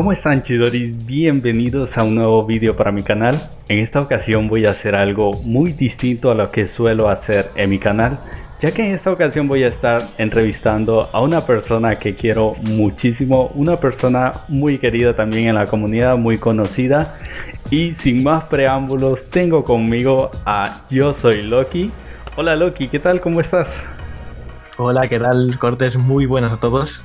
¿Cómo están chidoris? Bienvenidos a un nuevo vídeo para mi canal. En esta ocasión voy a hacer algo muy distinto a lo que suelo hacer en mi canal, ya que en esta ocasión voy a estar entrevistando a una persona que quiero muchísimo, una persona muy querida también en la comunidad, muy conocida. Y sin más preámbulos, tengo conmigo a Yo Soy Loki. Hola Loki, ¿qué tal? ¿Cómo estás? Hola, ¿qué tal? Cortes, muy buenas a todos.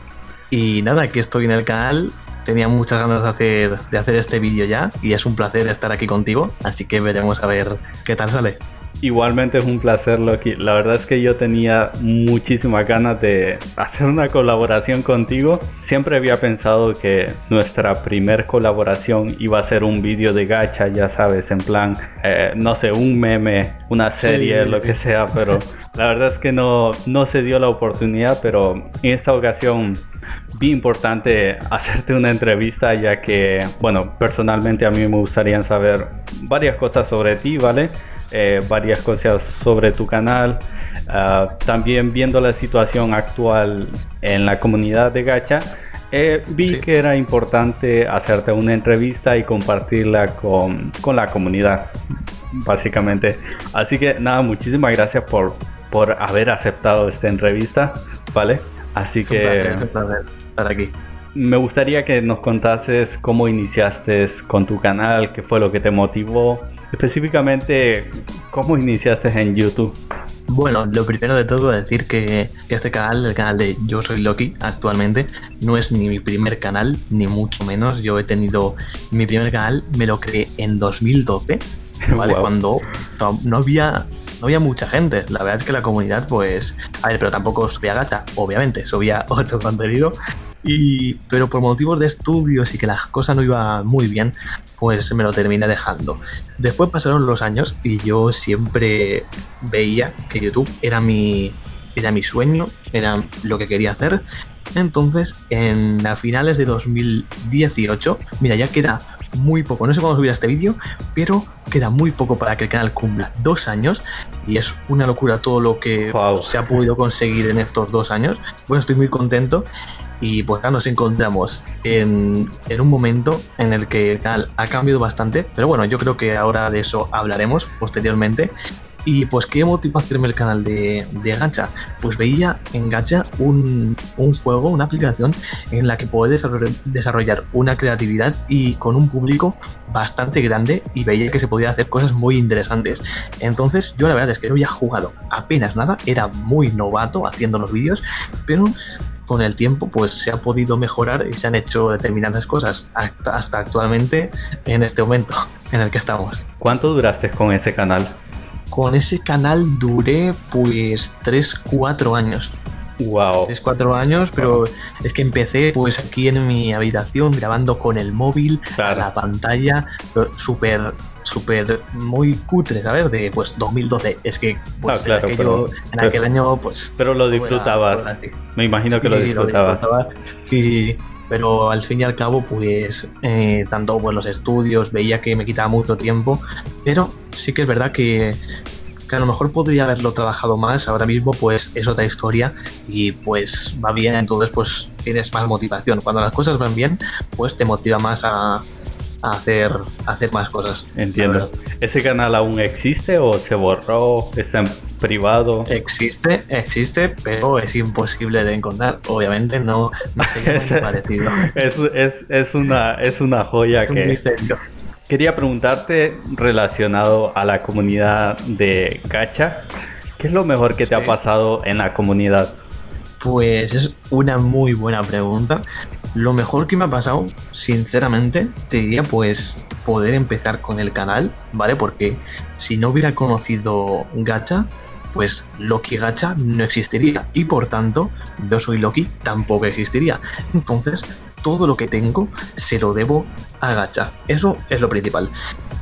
Y nada, aquí estoy en el canal tenía muchas ganas de hacer, de hacer este vídeo ya y es un placer estar aquí contigo, así que veremos a ver qué tal sale. Igualmente es un placer, Loki. La verdad es que yo tenía muchísimas ganas de hacer una colaboración contigo. Siempre había pensado que nuestra primer colaboración iba a ser un vídeo de gacha, ya sabes, en plan, eh, no sé, un meme, una serie, lo que sea, pero la verdad es que no, no se dio la oportunidad, pero en esta ocasión vi importante hacerte una entrevista ya que, bueno, personalmente a mí me gustaría saber varias cosas sobre ti, ¿vale? Eh, varias cosas sobre tu canal. Ah, también viendo la situación actual en la comunidad de Gacha, eh, vi que era importante hacerte una entrevista y compartirla con, con, la comunidad, básicamente. Así que nada, muchísimas gracias por, por haber aceptado esta entrevista, ¿vale? Así que estar aquí. Me gustaría que nos contases cómo iniciaste con tu canal, qué fue lo que te motivó, específicamente cómo iniciaste en YouTube. Bueno, lo primero de todo decir que, este canal, el canal de Yo Soy Loki, actualmente no es ni mi primer canal, ni mucho menos. Yo he tenido mi primer canal, me lo creé en 2012, ¿vale? Cuando no había había mucha gente. La verdad es que la comunidad, pues. A ver, pero tampoco subía gata, obviamente, subía otro contenido. Y, pero por motivos de estudios y que las cosas no iban muy bien, pues me lo terminé dejando. Después pasaron los años y yo siempre veía que YouTube era mi, era mi sueño, era lo que quería hacer. Entonces, en a finales de 2018, mira, ya queda muy poco. No sé cuándo subir este vídeo, pero queda muy poco para que el canal cumpla dos años. Y es una locura todo lo que se ha podido conseguir en estos dos años. Bueno, estoy muy contento. Y pues ya nos encontramos en, en, un momento en el que el canal ha cambiado bastante. Pero bueno, yo creo que ahora de eso hablaremos posteriormente. Y pues, ¿qué motivó a hacerme el canal de, de Gacha? Pues veía en Gacha un, juego, una aplicación en la que puedes desarrollar una creatividad y con un público bastante grande y veía que se podía hacer cosas muy interesantes. Entonces, yo la verdad es que no había jugado apenas nada, era muy novato haciendo los vídeos, pero con el tiempo pues se ha podido mejorar y se han hecho determinadas cosas hasta actualmente en este momento en el que estamos. ¿Cuánto duraste con ese canal? Con ese canal duré pues 3-4 años. Wow. 3-4 años, pero es que empecé pues aquí en mi habitación grabando con el móvil, a la pantalla, súper súper muy cutre, ¿sabes? De pues 2012. Es que pues, ah, claro, pero, en aquel año pues... Pero lo disfrutabas. Me imagino que lo disfrutabas. Sí, sí, pero al fin y al cabo pues eh, tanto pues los estudios veía que me quitaba mucho tiempo pero sí que es verdad que, que a lo mejor podría haberlo trabajado más ahora mismo pues es otra historia y pues va bien entonces pues tienes más motivación cuando las cosas van bien pues te motiva más a, hacer, hacer más cosas. Entiendo. ¿Ese canal aún existe o se borró? ¿Está en privado? Existe, existe, pero es imposible de encontrar. Obviamente no, no sería parecido. Es, es, es, una, es una joya es un que... Misterio. Quería preguntarte relacionado a la comunidad de Gacha, ¿qué es lo mejor que te ha pasado en la comunidad? Pues es una muy buena pregunta. Lo mejor que me ha pasado, sinceramente, te diría pues poder empezar con el canal, ¿vale? Porque si no hubiera conocido Gacha, pues Loki Gacha no existiría y por tanto yo soy Loki tampoco existiría. Entonces todo lo que tengo se lo debo a Gacha. Eso es lo principal.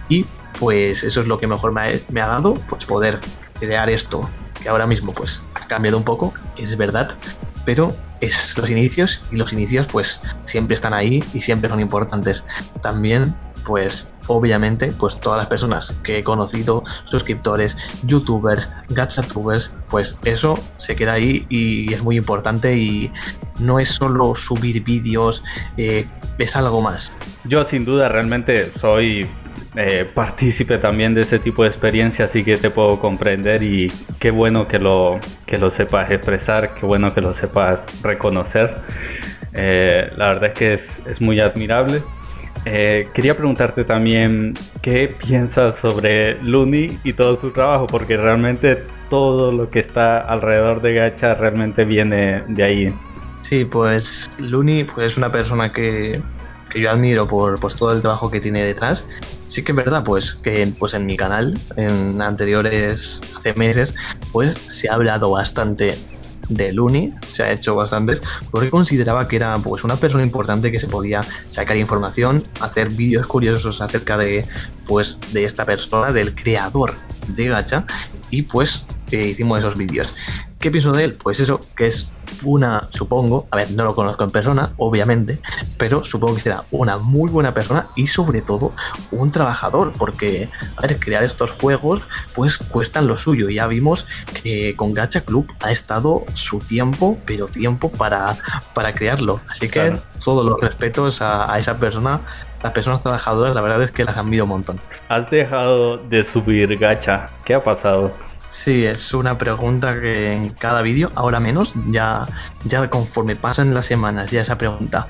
Y pues eso es lo que mejor me ha, dado, pues poder crear esto que ahora mismo pues ha cambiado un poco, es verdad, pero es los inicios y los inicios pues siempre están ahí y siempre son importantes. También pues obviamente, pues todas las personas que he conocido, suscriptores, youtubers, gachatubers, pues eso se queda ahí y es muy importante y no es solo subir vídeos, eh, es algo más. Yo sin duda realmente soy eh, partícipe también de ese tipo de experiencia, así que te puedo comprender y qué bueno que lo, que lo sepas expresar, qué bueno que lo sepas reconocer. Eh, la verdad es que es, es muy admirable. Eh, quería preguntarte también qué piensas sobre Looney y todo su trabajo, porque realmente todo lo que está alrededor de Gacha realmente viene de ahí. Sí, pues Looney pues, es una persona que, que yo admiro por pues, todo el trabajo que tiene detrás. Sí que es verdad, pues que pues, en mi canal, en anteriores, hace meses, pues se ha hablado bastante de Looney, se ha hecho bastantes, porque consideraba que era pues una persona importante que se podía sacar información, hacer vídeos curiosos acerca de pues de esta persona, del creador de Gacha, y pues hicimos esos vídeos. ¿Qué pienso de él? Pues eso, que es una, supongo, a ver, no lo conozco en persona, obviamente, pero supongo que será una muy buena persona y sobre todo un trabajador, porque, a ver, crear estos juegos pues cuestan lo suyo. Ya vimos que con Gacha Club ha estado su tiempo, pero tiempo para, para crearlo. Así que todos los respetos a, a esa persona las personas trabajadoras, la verdad es que las han visto un montón. Has dejado de subir gacha. ¿Qué ha pasado? Sí, es una pregunta que en cada vídeo, ahora menos, ya, ya conforme pasan las semanas, ya esa pregunta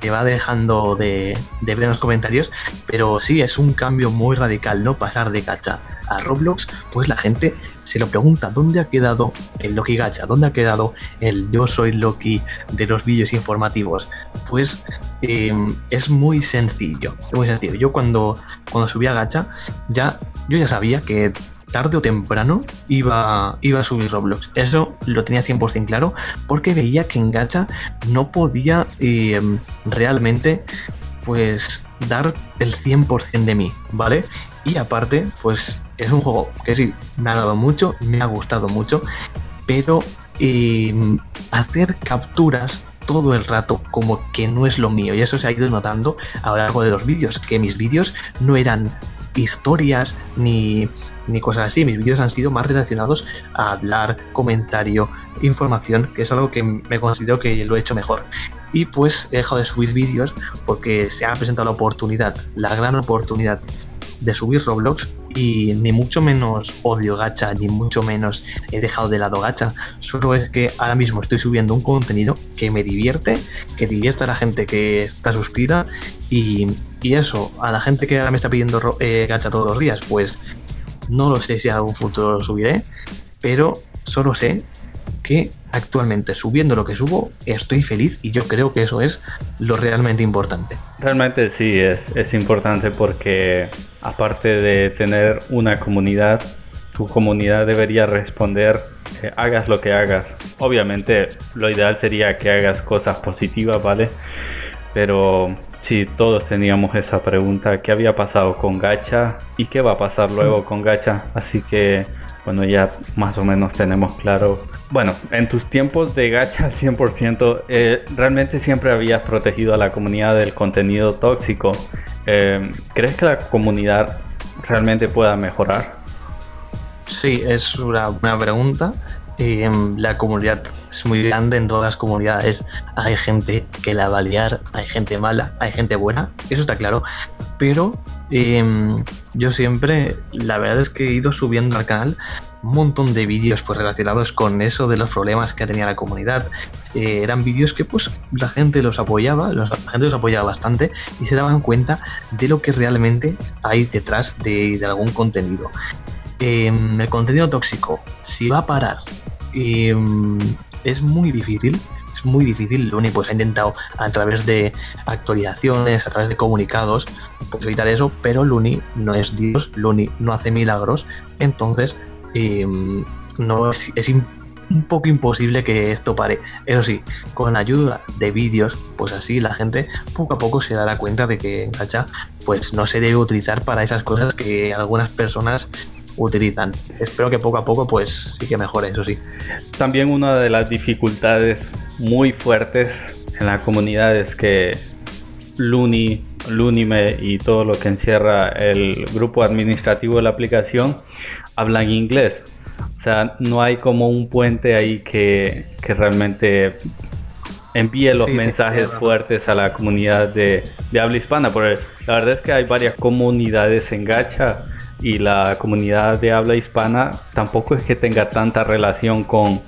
que va dejando de, de ver en los comentarios, pero sí, es un cambio muy radical, ¿no? Pasar de gacha a Roblox, pues la gente se lo pregunta, ¿dónde ha quedado el Loki Gacha? ¿Dónde ha quedado el yo soy Loki de los vídeos informativos? Pues em, es muy sencillo, es muy sencillo. Yo cuando, cuando subí a Gacha, ya, yo ya sabía que tarde o temprano iba, iba a subir Roblox. Eso lo tenía 100% claro porque veía que en Gacha no podía em, realmente pues dar el 100% de mí, ¿vale? Y aparte, pues es un juego que sí, me ha dado mucho, me ha gustado mucho, pero em, hacer capturas todo el rato como que no es lo mío y eso se ha ido notando a lo largo de los vídeos, que mis vídeos no eran historias ni ni cosas así. Mis vídeos han sido más relacionados a hablar, comentario, información, que es algo que me considero que lo he hecho mejor. Y pues he dejado de subir vídeos porque se ha presentado la oportunidad, la gran oportunidad de subir Roblox y ni mucho menos odio gacha, ni mucho menos he dejado de lado gacha. Solo es que ahora mismo estoy subiendo un contenido que me divierte, que divierte a la gente que está suscrita y, eso, a la gente que ahora me está pidiendo eh, gacha todos los días, pues no lo sé si en algún futuro lo subiré, pero solo sé que actualmente subiendo lo que subo estoy feliz y yo creo que eso es lo realmente importante. Realmente sí, es, es importante porque aparte de tener una comunidad, tu comunidad debería responder que hagas lo que hagas. Obviamente lo ideal sería que hagas cosas positivas, ¿vale? Pero Sí, todos teníamos esa pregunta, ¿qué había pasado con Gacha y qué va a pasar luego con Gacha? Así que, bueno, ya más o menos tenemos claro. Bueno, en tus tiempos de Gacha al 100%, eh, realmente siempre habías protegido a la comunidad del contenido tóxico. Eh, ¿Crees que la comunidad realmente pueda mejorar? Sí, es una, una pregunta la comunidad es muy grande, en todas las comunidades hay gente que la va a liar, hay gente mala, hay gente buena, eso está claro. Pero em, yo siempre, la verdad es que he ido subiendo al canal un montón de vídeos pues, relacionados con eso de los problemas que tenía la comunidad. Eh, eran vídeos que pues la gente los apoyaba, la gente los apoyaba bastante y se daban cuenta de lo que realmente hay detrás de, de algún contenido. Em, el contenido tóxico, si va a parar, em, es muy difícil. Es muy difícil. Lo único que se ha intentado a través de actualizaciones, a través de comunicados, pues evitar eso. Pero Luni no es Dios, Luni no hace milagros. Entonces, em, no es, un poco imposible que esto pare. Eso sí, con la ayuda de vídeos, pues así la gente poco a poco se dará cuenta de que Gacha pues no se debe utilizar para esas cosas que algunas personas utilizan. Espero que poco a poco pues sí que mejore, eso sí. También una de las dificultades muy fuertes en la comunidad es que Looney Lunime y todo lo que encierra el grupo administrativo de la aplicación hablan inglés. O sea, no hay como un puente ahí que, realmente envíe los mensajes fuertes a la comunidad de, de habla hispana. Porque la verdad es que hay varias comunidades en Gacha y la comunidad de habla hispana tampoco es que tenga tanta relación con,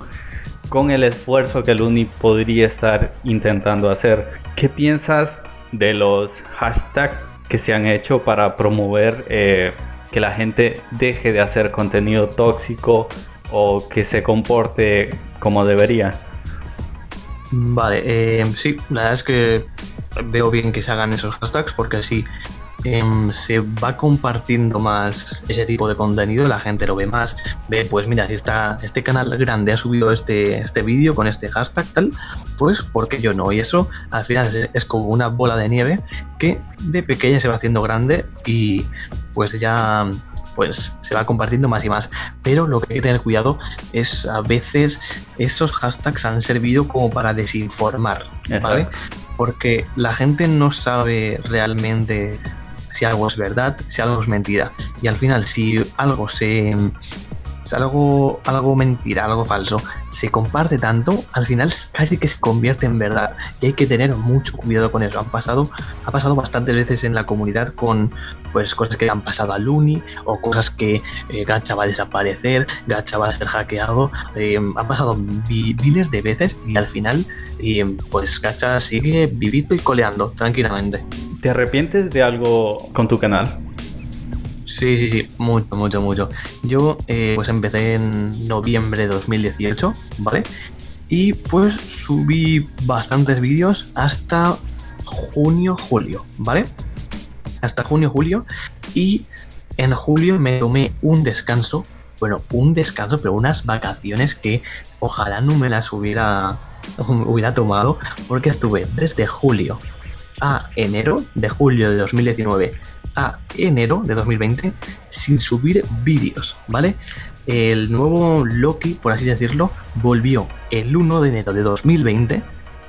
con el esfuerzo que el Uni podría estar intentando hacer. ¿Qué piensas de los hashtags que se han hecho para promover eh, que la gente deje de hacer contenido tóxico o que se comporte como debería? Vale, eh, sí, la verdad es que veo bien que se hagan esos hashtags porque así Em, se va compartiendo más ese tipo de contenido, la gente lo ve más, ve, pues mira, si está, este canal grande ha subido este, este vídeo con este hashtag tal, pues ¿por qué yo no? Y eso al final es, como una bola de nieve que de pequeña se va haciendo grande y pues ya pues se va compartiendo más y más. Pero lo que hay que tener cuidado es a veces esos hashtags han servido como para desinformar, ¿vale? Porque la gente no sabe realmente si algo es verdad, si algo es mentira. Y al final, si algo se. Si algo, algo mentira, algo falso, se comparte tanto, al final casi que se convierte en verdad. Y hay que tener mucho cuidado con eso. Han pasado, ha pasado bastantes veces en la comunidad con pues cosas que han pasado a Luni o cosas que eh, Gacha va a desaparecer, Gacha va a ser hackeado. Eh, han pasado miles de veces y al final eh, pues Gacha sigue vivito y coleando tranquilamente. ¿Te arrepientes de algo con tu canal? Sí, sí, sí, mucho, mucho, mucho. Yo eh, pues empecé en noviembre de 2018, ¿vale? Y pues subí bastantes vídeos hasta junio, julio, ¿vale? Hasta junio, julio. Y en julio me tomé un descanso. Bueno, un descanso, pero unas vacaciones que ojalá no me las hubiera, hubiera tomado. Porque estuve desde julio a enero de julio de 2019 a enero de 2020 sin subir vídeos, ¿vale? El nuevo Loki, por así decirlo, volvió el 1 de enero de 2020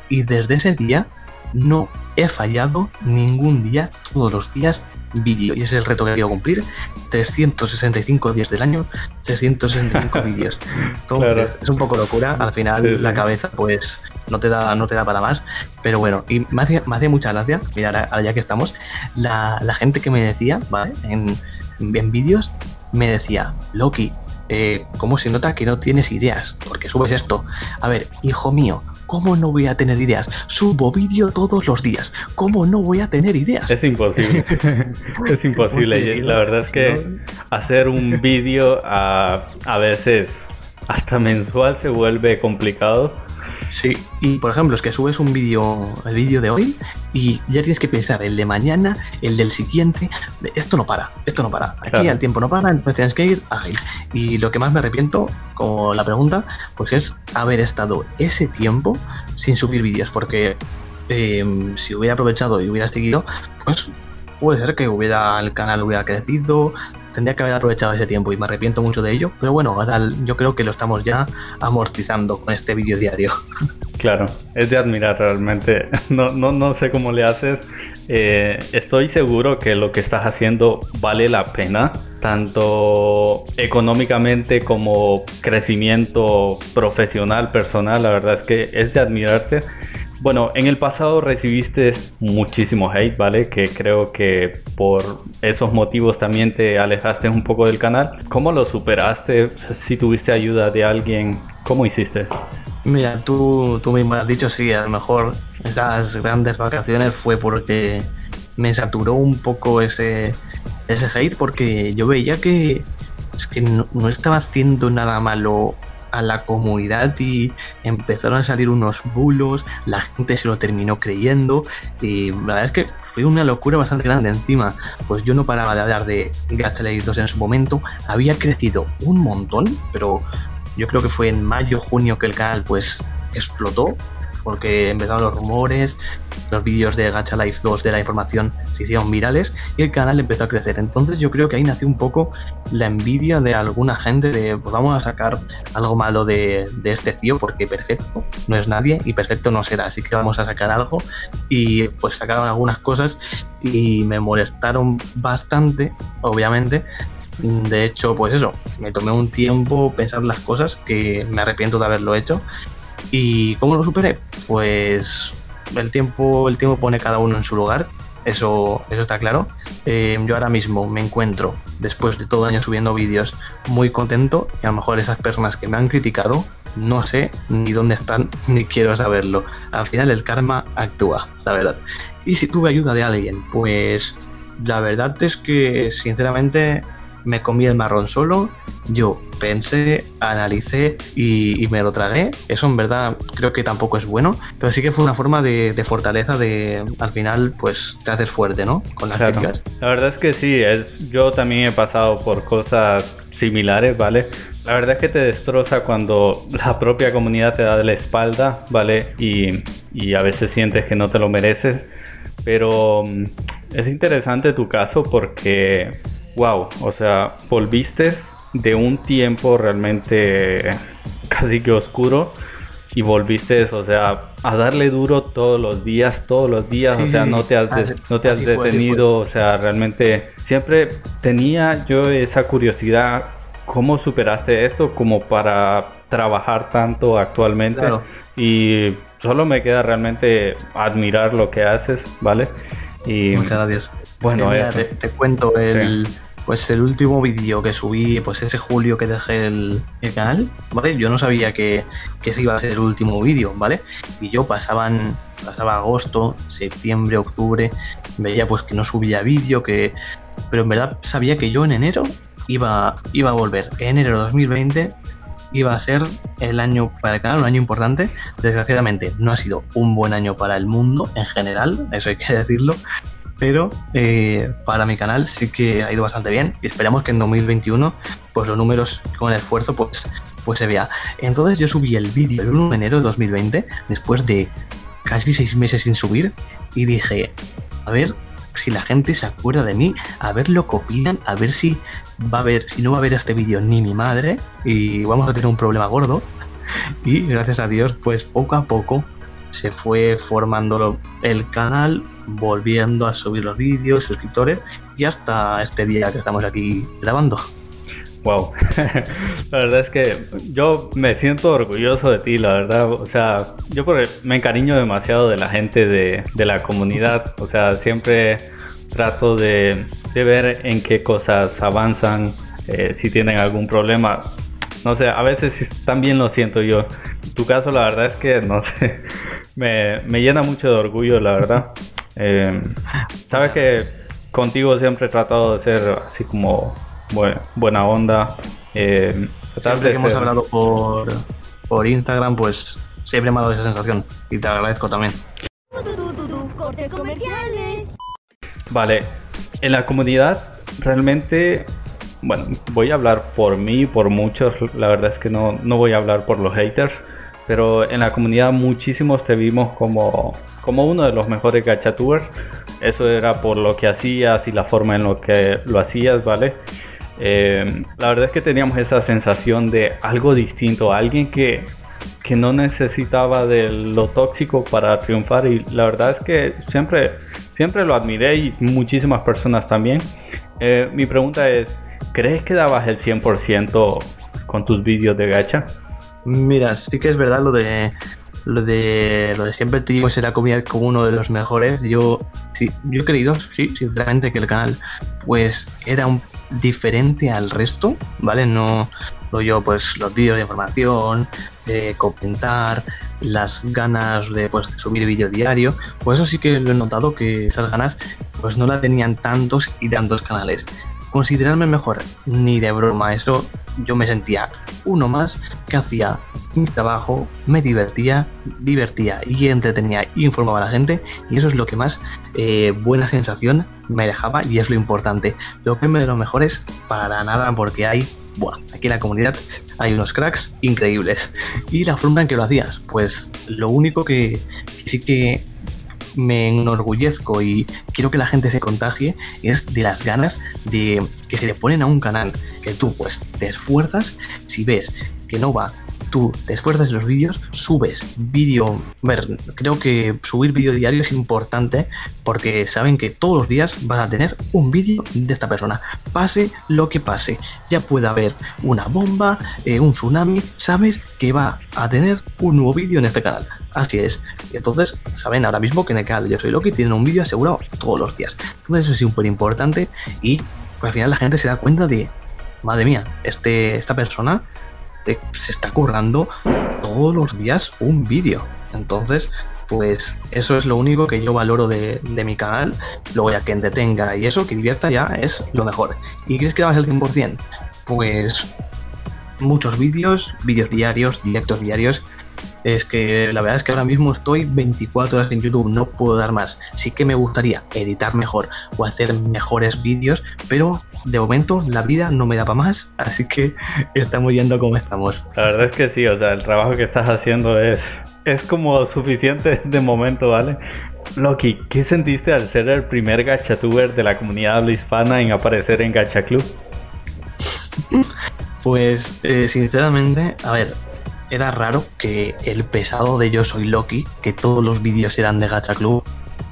y desde ese día no he fallado ningún día, todos los días vídeo. Y ese es el reto que quiero cumplir. 365 días del año, 365 vídeos. Entonces, es un poco locura. Al final, la cabeza, pues, no te da, no te da para más. Pero bueno, y me hace, me hace mucha gracia, mira, ahora ya que estamos, la, gente que me decía, ¿vale? En, en vídeos, me decía, Loki, eh, ¿cómo se nota que no tienes ideas? Porque subes esto. A ver, hijo mío, ¿cómo no voy a tener ideas? Subo vídeo todos los días. ¿Cómo no voy a tener ideas? Es imposible. es imposible. La verdad es que hacer un vídeo a, a veces hasta mensual se vuelve complicado Sí, y por ejemplo, es que subes un vídeo, el vídeo de hoy, y ya tienes que pensar el de mañana, el del siguiente. Esto no para, esto no para. Aquí el tiempo no para, entonces tienes que ir ágil. Y lo que más me arrepiento, como la pregunta, pues es haber estado ese tiempo sin subir vídeos, porque em, si hubiera aprovechado y hubiera seguido, pues puede ser que hubiera el canal hubiera crecido, tendría que haber aprovechado ese tiempo y me arrepiento mucho de ello, pero bueno, yo creo que lo estamos ya amortizando con este vídeo diario. Claro, es de admirar realmente. No, no, no sé cómo le haces. Eh, estoy seguro que lo que estás haciendo vale la pena, tanto económicamente como crecimiento profesional, personal. La verdad es que es de admirarte. Bueno, en el pasado recibiste muchísimo hate, ¿vale? Que creo que por esos motivos también te alejaste un poco del canal. ¿Cómo lo superaste? Si tuviste ayuda de alguien, ¿cómo hiciste? Mira, tú, tú mismo has dicho, sí, a lo mejor esas grandes vacaciones fue porque me saturó un poco ese, ese hate porque yo veía que, es que no estaba haciendo nada malo a la comunidad y empezaron a salir unos bulos, la gente se lo terminó creyendo y la verdad es que fue una locura bastante grande. Encima, pues yo no paraba de hablar de Gacha 2 en su momento, había crecido un montón, pero yo creo que fue en mayo, junio que el canal pues explotó, porque empezaron los rumores, los vídeos de Gacha Life 2 de la información se hicieron virales y el canal empezó a crecer. Entonces yo creo que ahí nació un poco la envidia de alguna gente de pues vamos a sacar algo malo de, de este tío porque perfecto no es nadie y perfecto no será, así que vamos a sacar algo y pues sacaron algunas cosas y me molestaron bastante, obviamente, de hecho, pues eso, me tomé un tiempo pensar las cosas que me arrepiento de haberlo hecho. ¿Y cómo lo superé? Pues el tiempo, el tiempo pone cada uno en su lugar. Eso, eso está claro. Eh, yo ahora mismo me encuentro, después de todo el año subiendo vídeos, muy contento. Y a lo mejor esas personas que me han criticado, no sé ni dónde están, ni quiero saberlo. Al final el karma actúa, la verdad. Y si tuve ayuda de alguien, pues la verdad es que sinceramente me comí el marrón solo, yo pensé, analicé y, me lo tragué. Eso en verdad creo que tampoco es bueno, pero sí que fue una forma de, fortaleza de al final pues te haces fuerte, ¿no? Con las críticas. La verdad es que sí, es, yo también he pasado por cosas similares, ¿vale? La verdad es que te destroza cuando la propia comunidad te da de la espalda, ¿vale? Y, y a veces sientes que no te lo mereces. Pero mm, es interesante tu caso porque wow, o sea, volviste de un tiempo realmente casi que oscuro y volviste, o sea, a darle duro todos los días, todos los días, o sea, no te has, no te has detenido, o sea, realmente siempre tenía yo esa curiosidad, ¿cómo superaste esto como para trabajar tanto actualmente? Y solo me queda realmente admirar lo que haces, ¿vale? Y, Muchas gracias. Bueno, te, cuento el pues el último vídeo que subí, pues ese julio que dejé el, canal, ¿vale? Yo no sabía que, que, ese iba a ser el último vídeo, ¿vale? Y yo pasaban, pasaba agosto, septiembre, octubre, veía pues que no subía vídeo, que... Pero en verdad sabía que yo en enero iba, iba a volver. En enero de 2020 iba a ser el año para el canal, un año importante. Desgraciadamente no ha sido un buen año para el mundo en general, eso hay que decirlo pero eh, para mi canal sí que ha ido bastante bien y esperamos que en 2021 pues los números con el esfuerzo pues, pues se vea. Entonces yo subí el vídeo el 1 de enero de 2020 después de casi seis meses sin subir y dije, a ver si la gente se acuerda de mí, a ver lo copian, a ver si va a ver, si no va a ver este vídeo ni mi madre y vamos a tener un problema gordo. Y gracias a Dios, pues poco a poco se fue formando el canal, volviendo a subir los vídeos, suscriptores y hasta este día que estamos aquí grabando. Wow, la verdad es que yo me siento orgulloso de ti, la verdad. O sea, yo me encariño demasiado de la gente de, la comunidad. O sea, siempre trato de, ver en qué cosas avanzan, eh, si tienen algún problema. No sé, a veces también lo siento yo. Tu caso, la verdad es que, no sé, me, me llena mucho de orgullo, la verdad. Eh, Sabes que contigo siempre he tratado de ser así como buena onda. Eh, siempre que hemos hablado por, por Instagram, pues siempre me ha dado esa sensación y te agradezco también. Vale, en la comunidad realmente, bueno, voy a hablar por mí, por muchos, la verdad es que no, no voy a hablar por los haters pero en la comunidad muchísimos te vimos como, como uno de los mejores gachatubers. Eso era por lo que hacías y la forma en lo que lo hacías, ¿vale? Eh, la verdad es que teníamos esa sensación de algo distinto, alguien que, que no necesitaba de lo tóxico para triunfar y la verdad es que siempre, siempre lo admiré y muchísimas personas también. Eh, mi pregunta es, ¿crees que dabas el 100% con tus vídeos de gacha? Mira, sí que es verdad lo de lo de lo de siempre te digo la comida como uno de los mejores. Yo sí, yo he creído, sí, sinceramente, que el canal pues era un diferente al resto, ¿vale? No yo pues los vídeos de información, de comentar, las ganas de pues subir vídeo diario, pues eso sí que lo he notado que esas ganas pues no la tenían tantos y tantos canales. Considerarme mejor, ni de broma, eso yo me sentía uno más que hacía mi trabajo, me divertía, divertía y entretenía informaba a la gente y eso es lo que más eh, buena sensación me dejaba y es lo importante. Lo que me de los mejores para nada porque hay, bueno, aquí en la comunidad hay unos cracks increíbles. Y la forma en que lo hacías, pues lo único que sí que me enorgullezco y quiero que la gente se contagie es de las ganas de que se le ponen a un canal que tú pues te esfuerzas si ves que no va tú te esfuerzas en los vídeos, subes vídeo. Ver, creo que subir vídeo diario es importante porque saben que todos los días vas a tener un vídeo de esta persona. Pase lo que pase, ya puede haber una bomba, eh, un tsunami, sabes que va a tener un nuevo vídeo en este canal. Así es. Entonces, saben ahora mismo que en el canal de Yo Soy Loki tienen un vídeo asegurado todos los días. Entonces, eso es súper importante y al final la gente se da cuenta de, madre mía, este, esta persona se está currando todos los días un vídeo. Entonces, pues eso es lo único que yo valoro de, mi canal. Luego ya que entretenga y eso, que divierta ya es lo mejor. ¿Y crees que dabas el 100%? Pues muchos vídeos, vídeos diarios, directos diarios es que la verdad es que ahora mismo estoy 24 horas en YouTube, no puedo dar más. Sí que me gustaría editar mejor o hacer mejores vídeos, pero de momento la vida no me da para más, así que estamos yendo como estamos. La verdad es que sí, o sea, el trabajo que estás haciendo es, es como suficiente de momento, ¿vale? Loki, ¿qué sentiste al ser el primer gachatuber de la comunidad hispana en aparecer en Gacha Club? Pues eh, sinceramente, a ver, era raro que el pesado de Yo Soy Loki, que todos los vídeos eran de Gacha Club,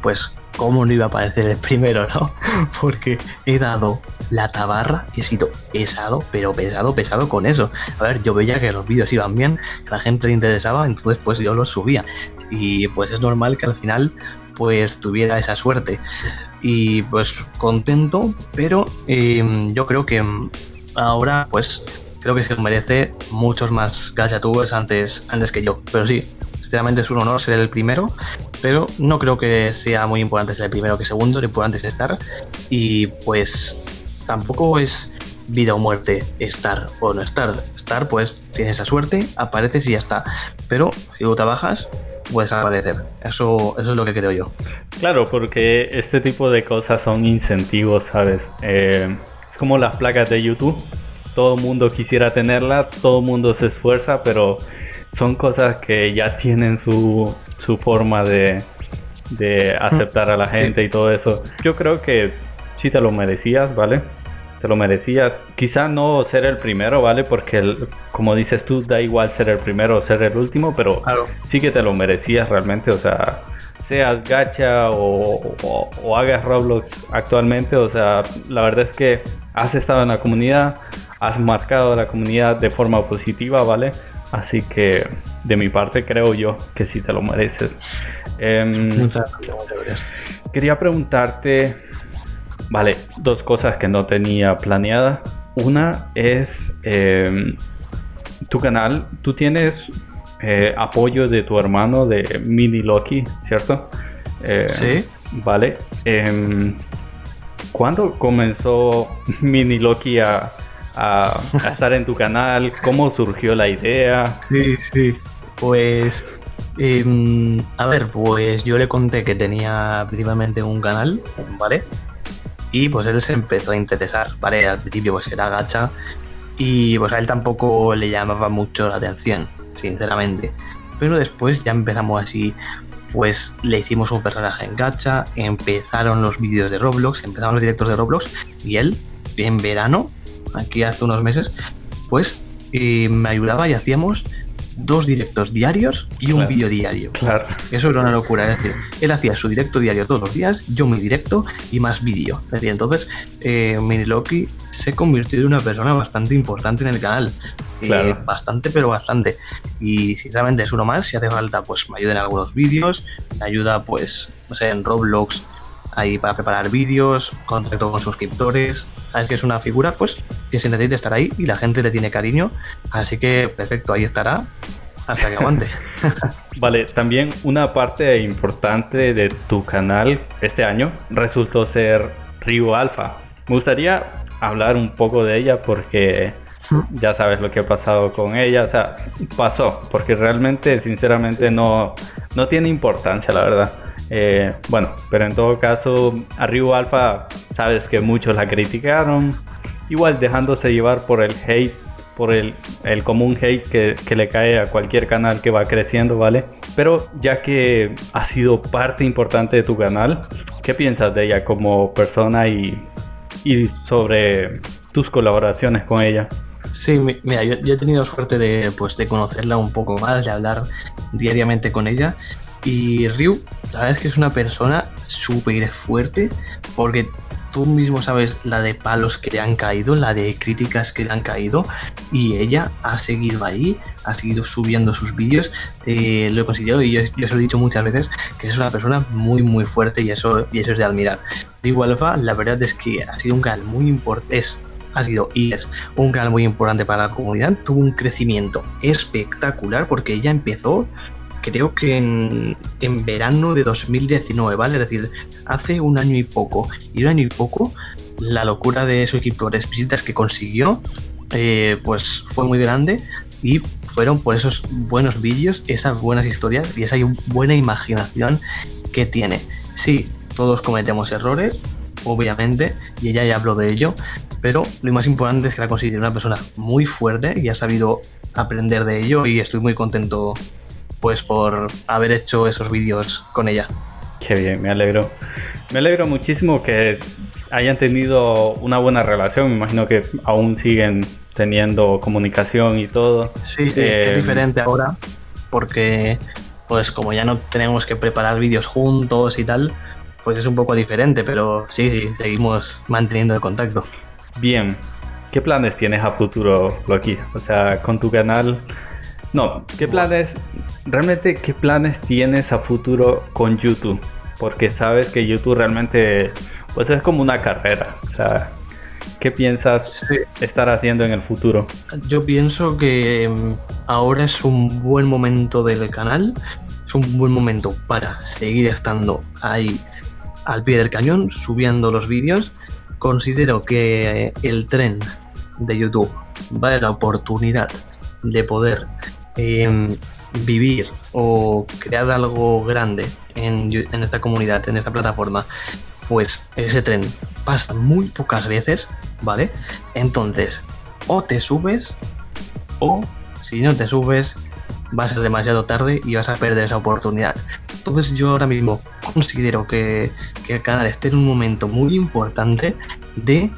pues cómo no iba a aparecer el primero, ¿no? Porque he dado la tabarra he sido pesado, pero pesado, pesado con eso. A ver, yo veía que los vídeos iban bien, que la gente le interesaba, entonces pues yo los subía. Y pues es normal que al final pues tuviera esa suerte. Y pues contento, pero em, yo creo que ahora pues creo que se merece muchos más gachatubers antes, antes que yo. Pero sí, sinceramente es un honor ser el primero, pero no creo que sea muy importante ser el primero que segundo, lo importante es estar. Y pues tampoco es vida o muerte estar o no estar. Estar, pues tienes esa suerte, apareces y ya está. Pero si tú trabajas, puedes aparecer. Eso, eso es lo que creo yo. Claro, porque este tipo de cosas son incentivos, ¿sabes? Eh, es como las placas de YouTube todo el mundo quisiera tenerla, todo el mundo se esfuerza, pero son cosas que ya tienen su, su forma de, de aceptar a la gente y todo eso. Yo creo que sí te lo merecías, ¿vale? Te lo merecías. Quizá no ser el primero, ¿vale? Porque como dices tú, da igual ser el primero o ser el último, pero sí que te lo merecías realmente, o sea seas gacha o, o, hagas Roblox actualmente, o sea, la verdad es que has estado en la comunidad, has marcado a la comunidad de forma positiva, ¿vale? Así que de mi parte creo yo que sí te lo mereces. Em, muchas gracias. Quería preguntarte, vale, dos cosas que no tenía planeada. Una es em, tu canal, tú tienes eh, apoyo de tu hermano de Mini Loki, ¿cierto? Eh, sí. Vale. Em, ¿Cuándo comenzó Mini Loki a, estar en tu canal? ¿Cómo surgió la idea? Sí, sí. Pues, em, a ver, pues yo le conté que tenía principalmente un canal, ¿vale? Y pues él se empezó a interesar, ¿vale? Al principio pues era gacha y pues a él tampoco le llamaba mucho la atención sinceramente. Pero después ya empezamos así, pues le hicimos un personaje en gacha, empezaron los vídeos de Roblox, empezaron los directos de Roblox y él, en verano, aquí hace unos meses, pues eh, me ayudaba y hacíamos dos directos diarios y un vídeo diario. Claro. Eso era una locura. Es decir, él hacía su directo diario todos los días, yo mi directo y más vídeo. Es decir, entonces eh, Miniloki se convirtió en una persona bastante importante en el canal. Eh, claro. bastante, pero bastante. Y sinceramente es uno más. Si hace falta, pues me ayuda en algunos vídeos. Me ayuda, pues, no sé, en Roblox ahí para preparar vídeos, contacto con suscriptores. Sabes que es una figura, pues, que se necesita estar ahí y la gente le tiene cariño. Así que, perfecto, ahí estará hasta que aguante. vale, también una parte importante de tu canal este año resultó ser Rio Alpha. Me gustaría hablar un poco de ella porque ya sabes lo que ha pasado con ella, o sea, pasó, porque realmente, sinceramente, no, no tiene importancia, la verdad. Eh, bueno, pero en todo caso, arriba Alpha, sabes que muchos la criticaron, igual dejándose llevar por el hate, por el, común hate que, le cae a cualquier canal que va creciendo, ¿vale? Pero ya que ha sido parte importante de tu canal, ¿qué piensas de ella como persona y, sobre tus colaboraciones con ella? Sí, mira, yo, he tenido suerte de, pues, de conocerla un poco más, de hablar diariamente con ella. Y Ryu, la verdad es que es una persona súper fuerte, porque tú mismo sabes la de palos que le han caído, la de críticas que le han caído, y ella ha seguido ahí, ha seguido subiendo sus vídeos, eh, lo he conseguido y yo, os he dicho muchas veces que es una persona muy muy fuerte y eso, y eso es de admirar. Igual Alpha, la verdad es que ha sido un canal muy importante, ha sido y es un canal muy importante para la comunidad. Tuvo un crecimiento espectacular porque ya empezó, creo que en, verano de 2019, ¿vale? Es decir, hace un año y poco. Y un año y poco, la locura de su equipo de visitas que consiguió, eh, pues fue muy grande. Y fueron por esos buenos vídeos, esas buenas historias y esa buena imaginación que tiene. Sí, todos cometemos errores, obviamente, y ella ya habló de ello, pero lo más importante es que la considero una persona muy fuerte y ha sabido aprender de ello y estoy muy contento pues por haber hecho esos vídeos con ella. Qué bien, me alegro. Me alegro muchísimo que hayan tenido una buena relación. Me imagino que aún siguen teniendo comunicación y todo. Sí, es eh, diferente ahora porque pues como ya no tenemos que preparar vídeos juntos y tal, pues es un poco diferente, pero sí, sí, seguimos manteniendo el contacto. Bien, ¿qué planes tienes a futuro, Loki? O sea, con tu canal. No, ¿qué planes, realmente, qué planes tienes a futuro con YouTube? Porque sabes que YouTube realmente, pues es como una carrera. O sea, ¿qué piensas estar haciendo en el futuro? Yo pienso que mm, ahora es un buen momento del canal, es un buen momento para seguir estando ahí al pie del cañón, subiendo los vídeos considero que el tren de YouTube vale la oportunidad de poder em, vivir o crear algo grande en, esta comunidad, en esta plataforma, pues ese tren pasa muy pocas veces, ¿vale? Entonces, o te subes o si no te subes, va a ser demasiado tarde y vas a perder esa oportunidad. Entonces yo ahora mismo considero que, el canal esté en un momento muy importante de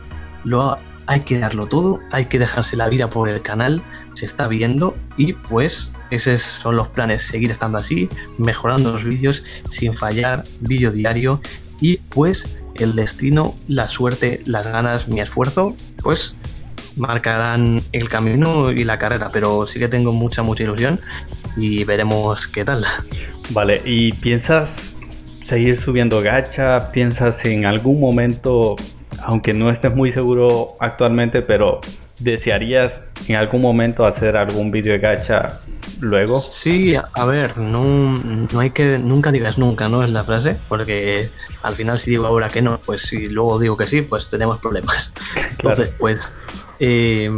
lo hay que darlo todo, hay que dejarse la vida por el canal, se está viendo y pues esos son los planes, seguir estando así, mejorando los vídeos sin fallar, vídeo diario y pues el destino, la suerte, las ganas, mi esfuerzo, pues marcarán el camino y la carrera, pero sí que tengo mucha, mucha ilusión y veremos qué tal. Vale, ¿y piensas seguir subiendo gacha? ¿Piensas en algún momento, aunque no estés muy seguro actualmente, pero desearías en algún momento hacer algún vídeo de gacha luego? Sí, a ver, no, no hay que, nunca digas nunca, ¿no? Es la frase, porque al final si digo ahora que no, pues si luego digo que sí, pues tenemos problemas. Entonces, pues eh,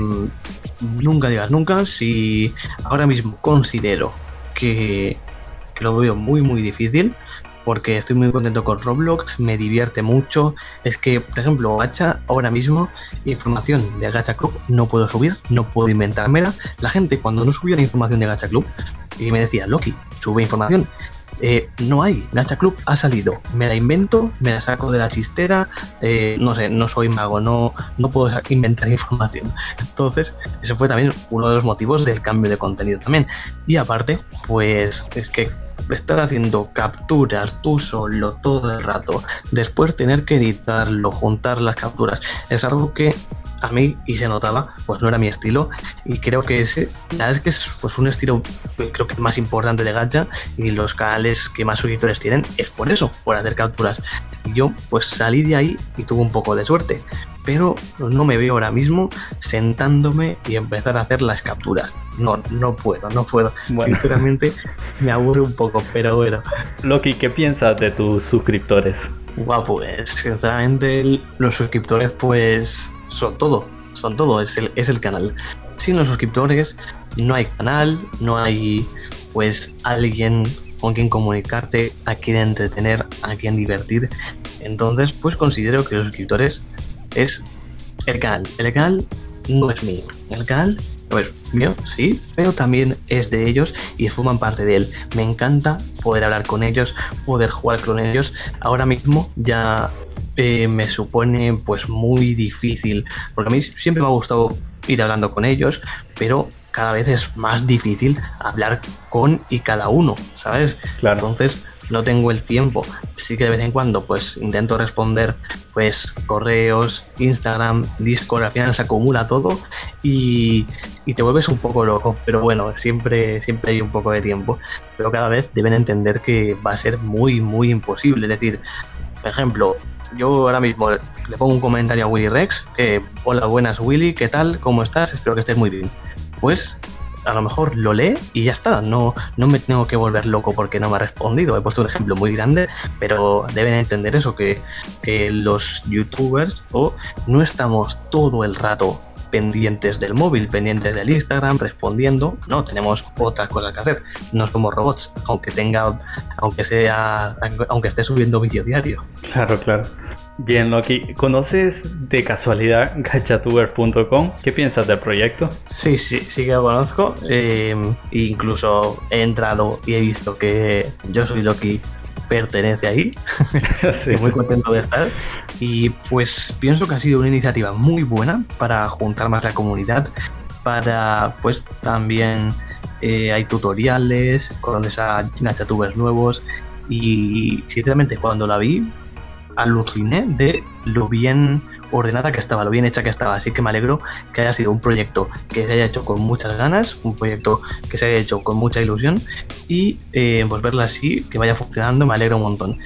nunca digas nunca. Si ahora mismo considero que, lo veo muy, muy difícil, porque estoy muy contento con Roblox, me divierte mucho. Es que, por ejemplo, Gacha, ahora mismo, información de Gacha Club no puedo subir, no puedo inventármela. La gente, cuando no subía la información de Gacha Club, y me decía, Loki, sube información. Eh, no hay, Gacha Club ha salido, me la invento, me la saco de la chistera, eh, no sé, no soy mago, no, no puedo inventar información. Entonces, eso fue también uno de los motivos del cambio de contenido también. Y aparte, pues es que estar haciendo capturas tú solo todo el rato, después tener que editarlo, juntar las capturas, es algo que a mí y se notaba, pues no era mi estilo y creo que ese, la verdad es que es pues un estilo creo que más importante de gacha y los canales que más suscriptores tienen es por eso, por hacer capturas. Y yo pues salí de ahí y tuve un poco de suerte, pero no me veo ahora mismo sentándome y empezar a hacer las capturas. No, no puedo, no puedo. Sinceramente me aburre un poco, pero bueno. Loki, ¿qué piensas de tus suscriptores? Guau, pues sinceramente los suscriptores pues son todo, son todo, es el, es el canal. Sin los suscriptores no hay canal, no hay pues alguien con quien comunicarte, a quien entretener, a quien divertir. Entonces, pues considero que los suscriptores es el canal. El canal no es mío. El canal pues mío, sí, pero también es de ellos y forman parte de él. Me encanta poder hablar con ellos, poder jugar con ellos. Ahora mismo ya eh, me supone pues muy difícil, porque a mí siempre me ha gustado ir hablando con ellos, pero cada vez es más difícil hablar con y cada uno, ¿sabes? Claro. Entonces no tengo el tiempo. Sí que de vez en cuando pues intento responder pues correos, Instagram, Discord, al final se acumula todo y, y, te vuelves un poco loco. Pero bueno, siempre, siempre hay un poco de tiempo. Pero cada vez deben entender que va a ser muy, muy imposible. Es decir, por ejemplo, yo ahora mismo le pongo un comentario a Willy Rex, que hola buenas Willy, ¿qué tal? ¿Cómo estás? Espero que estés muy bien. Pues a lo mejor lo lee y ya está. No, no me tengo que volver loco porque no me ha respondido. He puesto un ejemplo muy grande, pero deben entender eso, que, que los youtubers o no estamos todo el rato pendientes del móvil, pendientes del Instagram, respondiendo. No, tenemos otras cosas que hacer. No somos robots, aunque tenga, aunque sea, aunque esté subiendo vídeo diario. Claro, claro. Bien, Loki, ¿conoces de casualidad gachatuber.com? ¿Qué piensas del proyecto? Sí, sí, sí que lo conozco. Eh, incluso he entrado y he visto que yo soy Loki pertenece ahí. Estoy muy contento de estar. Y pues pienso que ha sido una iniciativa muy buena para juntar más la comunidad. Para pues también eh, hay tutoriales, conoces a chatubers nuevos. Y sinceramente cuando la vi aluciné de lo bien ordenada que estaba, lo bien hecha que estaba. Así que me alegro que haya sido un proyecto que se haya hecho con muchas ganas, un proyecto que se haya hecho con mucha ilusión y eh, pues verla así, que vaya funcionando, me alegro un montón.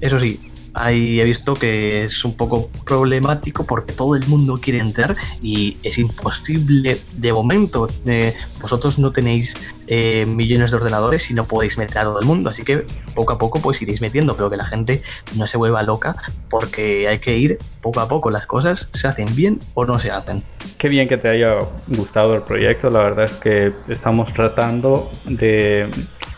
Eso sí, ahí he visto que es un poco problemático porque todo el mundo quiere entrar y es imposible de momento. Eh, vosotros no tenéis eh, millones de ordenadores y no podéis meter a todo el mundo, así que poco a poco pues iréis metiendo, pero que la gente no se vuelva loca porque hay que ir poco a poco. Las cosas se hacen bien o no se hacen. Qué bien que te haya gustado el proyecto, la verdad es que estamos tratando de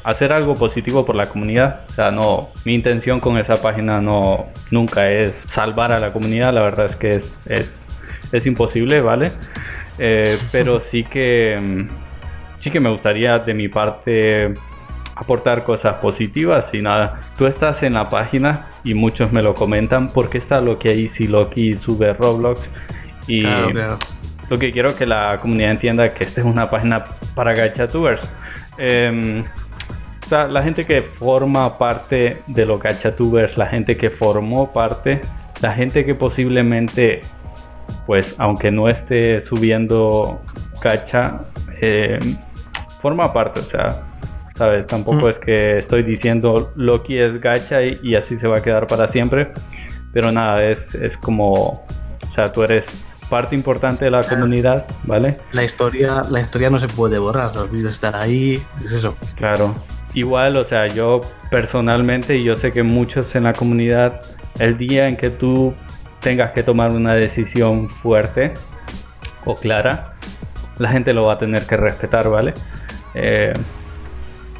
hacer algo positivo por la comunidad. O sea, no, mi intención con esa página no nunca es salvar a la comunidad, la verdad es que es, es, es imposible, ¿vale? Eh, pero sí que mm, sí que me gustaría de mi parte aportar cosas positivas y nada. Tú estás en la página y muchos me lo comentan porque está Loki ahí si Loki sube Roblox y lo que quiero que la comunidad entienda que esta es una página para gachatubers. Eh, o sea, la gente que forma parte de los gachatubers, la gente que formó parte, la gente que posiblemente, pues, aunque no esté subiendo gacha, eh, forma parte, o sea, ¿sabes? Tampoco mm. es que estoy diciendo Loki es gacha y, así se va a quedar para siempre, pero nada, es, es como, o sea, tú eres parte importante de la comunidad, ¿vale? La historia, la historia no se puede borrar, los vídeos están ahí, es eso. Claro, igual, o sea, yo personalmente, y yo sé que muchos en la comunidad, el día en que tú tengas que tomar una decisión fuerte o clara, la gente lo va a tener que respetar, ¿vale? Eh,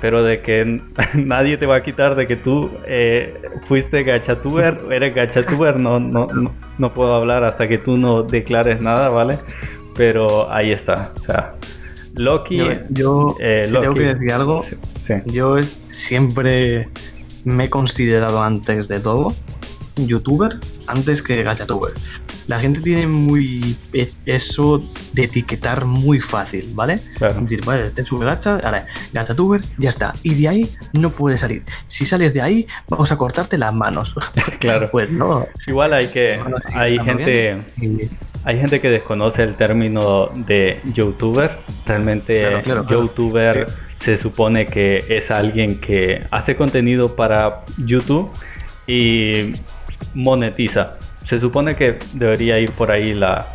pero de que nadie te va a quitar de que tú eh, fuiste gachatuber, eres gachatuber, no, no, no, no, puedo hablar hasta que tú no declares nada, ¿vale? Pero ahí está, o sea, Loki. Yo, eh, tengo que decir algo. Yo siempre me he considerado antes de todo youtuber antes que gachatuber. La gente tiene muy e, eso de etiquetar muy fácil, ¿vale? Claro. Es decir, vale, te sube gacha, ahora, gachatuber, ya está. Y de ahí no puede salir. Si sales de ahí, vamos a cortarte las manos. claro. pues no. Igual hay que. hay gente. Hay gente que desconoce el término de youtuber. Realmente, youtuber se supone que es alguien que hace contenido para YouTube y monetiza. Se supone que debería ir por ahí la,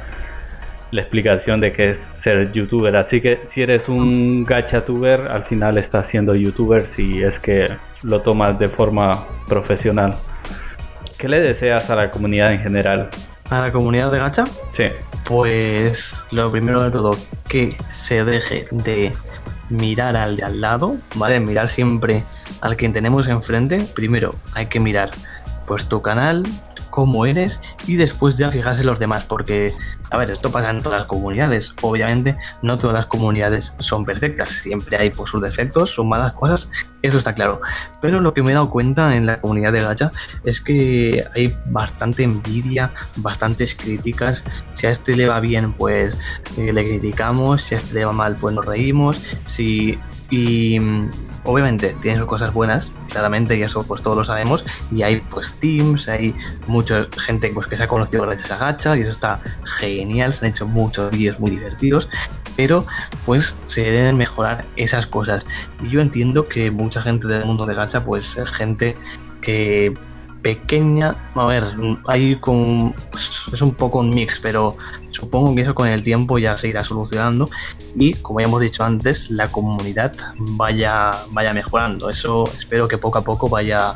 la explicación de qué es ser youtuber. Así que si eres un gachatuber, al final estás siendo youtuber si es que lo tomas de forma profesional. ¿Qué le deseas a la comunidad en general? A la comunidad de gacha? Sí. Pues lo primero de todo, que se deje de mirar al de al lado, ¿vale? Mirar siempre al quien tenemos enfrente. Primero hay que mirar pues tu canal, cómo eres y después ya fijarse en los demás, porque, a ver, esto pasa en todas las comunidades. Obviamente, no todas las comunidades son perfectas, siempre hay pues, sus defectos, sus malas cosas, eso está claro. Pero lo que me he dado cuenta en la comunidad de Gacha es que hay bastante envidia, bastantes críticas. Si a este le va bien, pues eh, le criticamos, si a este le va mal, pues nos reímos. Si y mm, obviamente tiene sus cosas buenas, claramente, y eso pues todos lo sabemos. Y hay pues teams, hay mucha gente pues, que se ha conocido gracias a Gacha, y eso está genial. Se han hecho muchos vídeos muy divertidos, pero pues se deben mejorar esas cosas. Y yo entiendo que mucha gente del mundo de Gacha, pues es gente que pequeña, a ver, hay con es un poco un mix, pero supongo que eso con el tiempo ya se irá solucionando y como ya hemos dicho antes, la comunidad vaya vaya mejorando. Eso espero que poco a poco vaya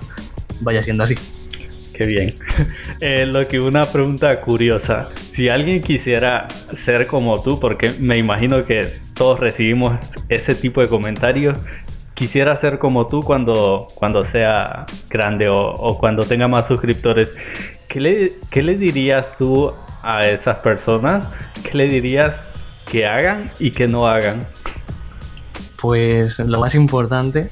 vaya siendo así. Qué bien. Eh, lo que una pregunta curiosa. Si alguien quisiera ser como tú, porque me imagino que todos recibimos ese tipo de comentarios, quisiera ser como tú cuando, cuando sea grande o, cuando tenga más suscriptores, ¿qué le, ¿qué le dirías tú a esas personas? ¿Qué le dirías que hagan y que no hagan? Pues lo más importante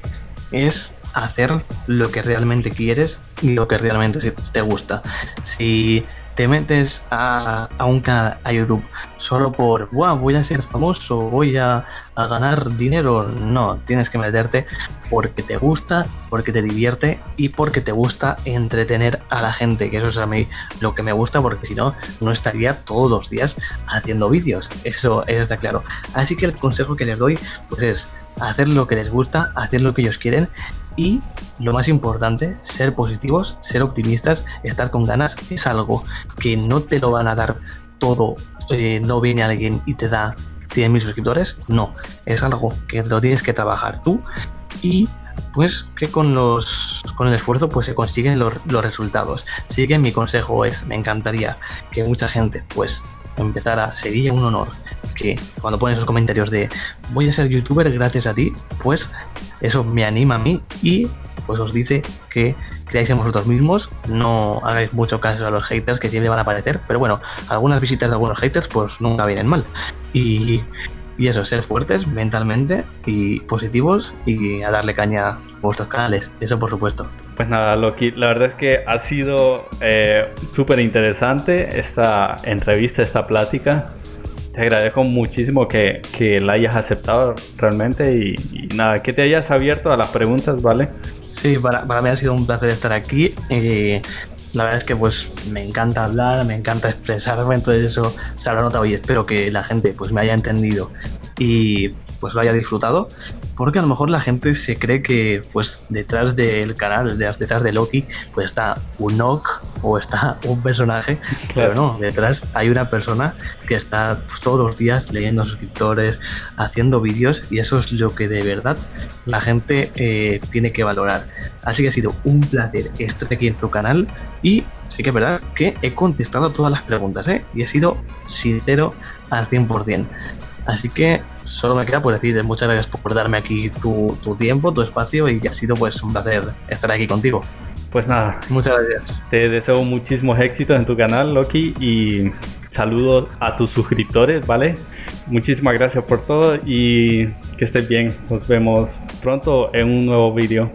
es hacer lo que realmente quieres y lo que realmente te gusta. Si te metes a, un canal, a YouTube, solo por, wow, voy a ser famoso, voy a, a, ganar dinero. No, tienes que meterte porque te gusta, porque te divierte y porque te gusta entretener a la gente, que eso es a mí lo que me gusta, porque si no, no estaría todos los días haciendo vídeos. Eso, eso está claro. Así que el consejo que les doy, pues es hacer lo que les gusta, hacer lo que ellos quieren y lo más importante, ser positivos, ser optimistas, estar con ganas, es algo que no te lo van a dar todo, eh, no viene alguien y te da 100.000 suscriptores, no, es algo que lo tienes que trabajar tú y pues que con los con el esfuerzo pues se consiguen los, los resultados. Así que mi consejo es, me encantaría que mucha gente pues empezara, sería un honor que cuando ponen esos comentarios de voy a ser youtuber gracias a ti, pues eso me anima a mí y pues os dice que creáis en vosotros mismos, no hagáis mucho caso a los haters que siempre van a aparecer, pero bueno, algunas visitas de algunos haters pues nunca vienen mal. Y, y eso, ser fuertes mentalmente y positivos y a darle caña a vuestros canales, eso por supuesto. Pues nada, Loki, la verdad es que ha sido eh, súper interesante esta entrevista, esta plática. Te agradezco muchísimo que, que la hayas aceptado realmente y, nada, que te hayas abierto a las preguntas, ¿vale? Sí, para, para mí ha sido un placer estar aquí. Eh, la verdad es que pues me encanta hablar, me encanta expresarme, entonces eso se habrá notado y espero que la gente pues me haya entendido y pues lo haya disfrutado porque a lo mejor la gente se cree que pues detrás del canal, detrás de Loki, pues está un Nock o está un personaje, pero no, detrás hay una persona que está pues, todos los días leyendo suscriptores, haciendo vídeos y eso es lo que de verdad la gente eh, tiene que valorar. Así que ha sido un placer estar aquí en tu canal y sí que es verdad que he contestado todas las preguntas ¿eh? y he sido sincero al 100%. Así que solo me queda por decir muchas gracias por darme aquí tu, tiempo, tu espacio y ha sido pues un placer estar aquí contigo. Pues nada, muchas gracias. Te deseo muchísimos éxitos en tu canal, Loki, y saludos a tus suscriptores, ¿vale? Muchísimas gracias por todo y que estés bien. Nos vemos pronto en un nuevo vídeo.